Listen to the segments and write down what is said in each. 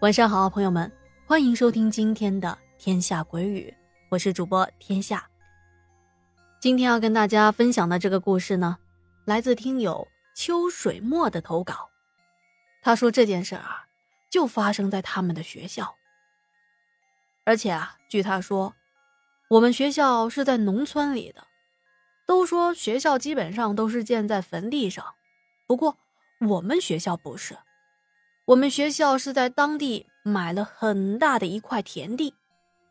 晚上好，朋友们，欢迎收听今天的《天下鬼语》，我是主播天下。今天要跟大家分享的这个故事呢，来自听友秋水墨的投稿。他说这件事啊，就发生在他们的学校，而且啊，据他说，我们学校是在农村里的，都说学校基本上都是建在坟地上，不过我们学校不是。我们学校是在当地买了很大的一块田地，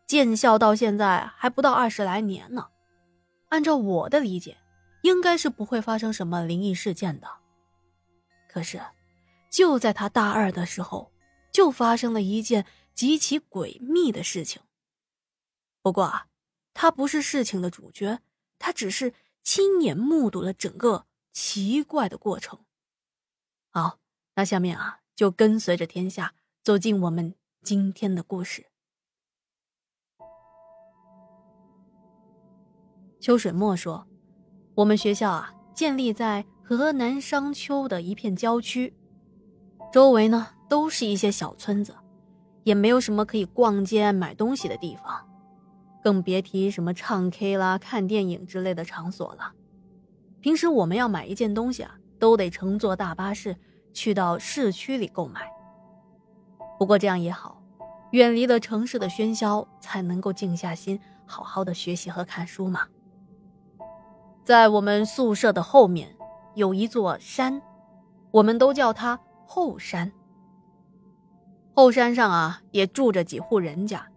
建校到现在还不到二十来年呢。按照我的理解，应该是不会发生什么灵异事件的。可是，就在他大二的时候，就发生了一件极其诡秘的事情。不过啊，他不是事情的主角，他只是亲眼目睹了整个奇怪的过程。好，那下面啊。就跟随着天下走进我们今天的故事。秋水墨说：“我们学校啊，建立在河南商丘的一片郊区，周围呢都是一些小村子，也没有什么可以逛街买东西的地方，更别提什么唱 K 啦、看电影之类的场所了。平时我们要买一件东西啊，都得乘坐大巴士。”去到市区里购买。不过这样也好，远离了城市的喧嚣，才能够静下心，好好的学习和看书嘛。在我们宿舍的后面有一座山，我们都叫它后山。后山上啊，也住着几户人家。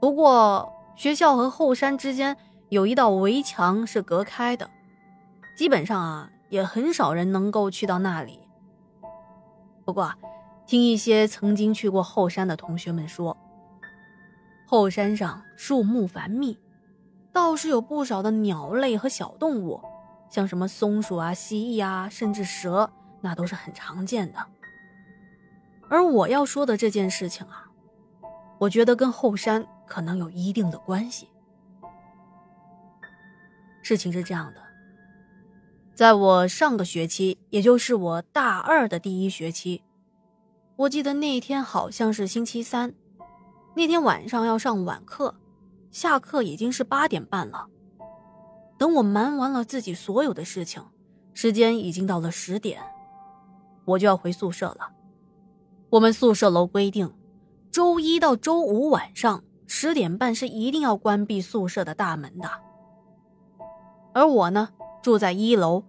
不过学校和后山之间有一道围墙是隔开的，基本上啊，也很少人能够去到那里。不过，听一些曾经去过后山的同学们说，后山上树木繁密，倒是有不少的鸟类和小动物，像什么松鼠啊、蜥蜴啊，甚至蛇，那都是很常见的。而我要说的这件事情啊，我觉得跟后山可能有一定的关系。事情是这样的。在我上个学期，也就是我大二的第一学期，我记得那天好像是星期三，那天晚上要上晚课，下课已经是八点半了。等我忙完了自己所有的事情，时间已经到了十点，我就要回宿舍了。我们宿舍楼规定，周一到周五晚上十点半是一定要关闭宿舍的大门的。而我呢，住在一楼。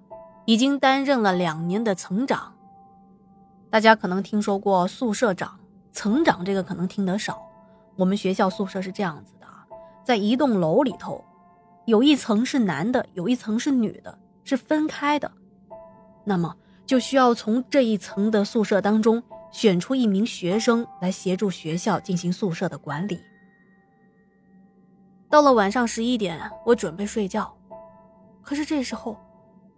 已经担任了两年的层长。大家可能听说过宿舍长、层长，这个可能听得少。我们学校宿舍是这样子的啊，在一栋楼里头，有一层是男的，有一层是女的，是分开的。那么就需要从这一层的宿舍当中选出一名学生来协助学校进行宿舍的管理。到了晚上十一点，我准备睡觉，可是这时候。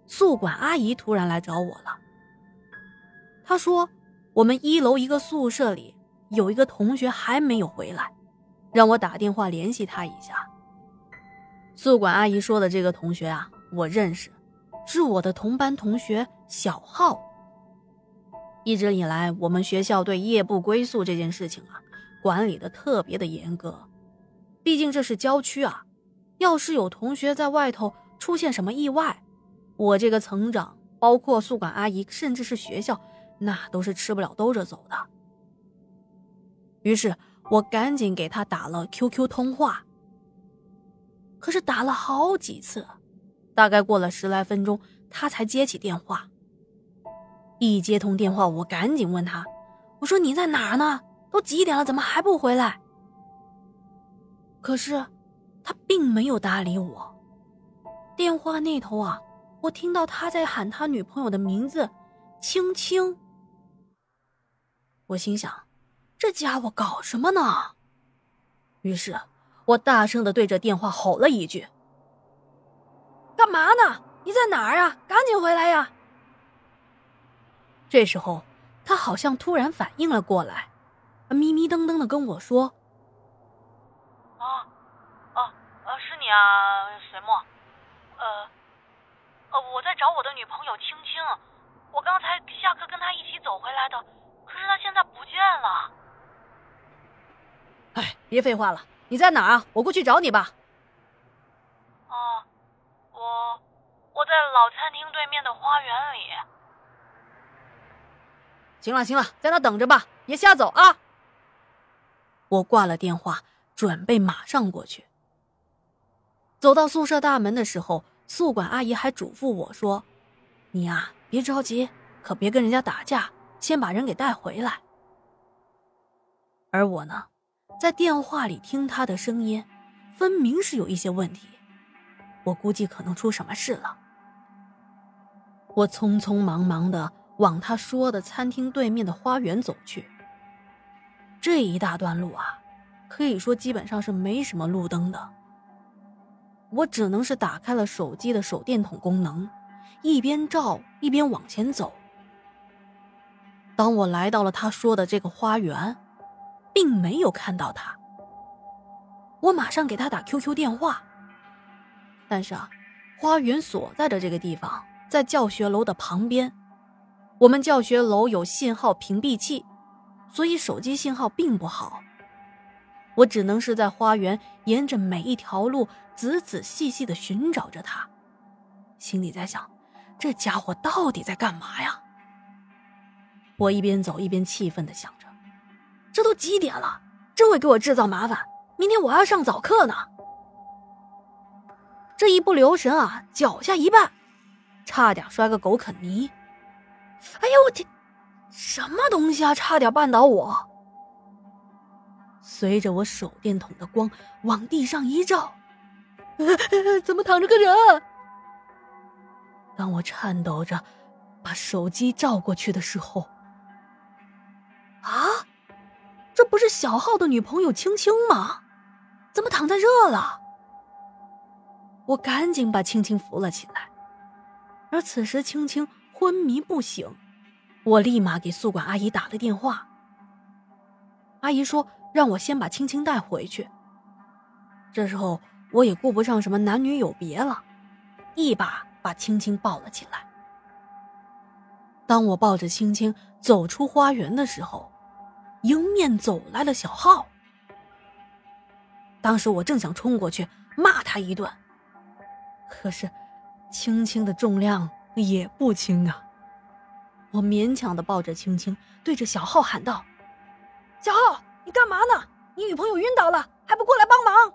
宿管阿姨突然来找我了。她说：“我们一楼一个宿舍里有一个同学还没有回来，让我打电话联系他一下。”宿管阿姨说的这个同学啊，我认识，是我的同班同学小浩。一直以来，我们学校对夜不归宿这件事情啊，管理的特别的严格。毕竟这是郊区啊，要是有同学在外头出现什么意外，我这个层长，包括宿管阿姨，甚至是学校，那都是吃不了兜着走的。于是我赶紧给他打了 QQ 通话。可是打了好几次，大概过了十来分钟，他才接起电话。一接通电话，我赶紧问他：“我说你在哪儿呢？都几点了，怎么还不回来？”可是他并没有搭理我。电话那头啊。我听到他在喊他女朋友的名字，青青。我心想，这家伙搞什么呢？于是，我大声的对着电话吼了一句：“干嘛呢？你在哪儿啊？赶紧回来呀！”这时候，他好像突然反应了过来，迷迷瞪瞪的跟我说：“啊，啊，啊，是你啊，水墨，”，找我的女朋友青青，我刚才下课跟她一起走回来的，可是她现在不见了。哎别废话了，你在哪儿啊？我过去找你吧。哦，我我在老餐厅对面的花园里。行了行了，在那等着吧，别瞎走啊！我挂了电话，准备马上过去。走到宿舍大门的时候，宿管阿姨还嘱咐我说：“你呀，别着急，可别跟人家打架，先把人给带回来。”而我呢？在电话里听他的声音，分明是有一些问题。我估计可能出什么事了。我匆匆忙忙的往他说的餐厅对面的花园走去。这一大段路啊，可以说基本上是没什么路灯的。我只能是打开了手机的手电筒功能，一边照一边往前走。当我来到了他说的这个花园。并没有看到他，我马上给他打 QQ 电话。但是啊，花园所在的这个地方在教学楼的旁边，我们教学楼有信号屏蔽器，所以手机信号并不好。我只能是在花园沿着每一条路仔仔细细的寻找着他，心里在想：这家伙到底在干嘛呀？我一边走一边气愤的想着。这都几点了，真会给我制造麻烦！明天我还要上早课呢。这一不留神啊，脚下一绊，差点摔个狗啃泥。哎呦我天，什么东西啊！差点绊倒我。随着我手电筒的光往地上一照，怎么躺着个人？当我颤抖着把手机照过去的时候，啊！这不是小浩的女朋友青青吗？怎么躺在这了？我赶紧把青青扶了起来，而此时青青昏迷不醒，我立马给宿管阿姨打了电话。阿姨说让我先把青青带回去。这时候我也顾不上什么男女有别了，一把把青青抱了起来。当我抱着青青走出花园的时候。迎面走来了小浩，当时我正想冲过去骂他一顿，可是青青的重量也不轻啊。我勉强的抱着青青，对着小浩喊道：“小浩，你干嘛呢？你女朋友晕倒了，还不过来帮忙？”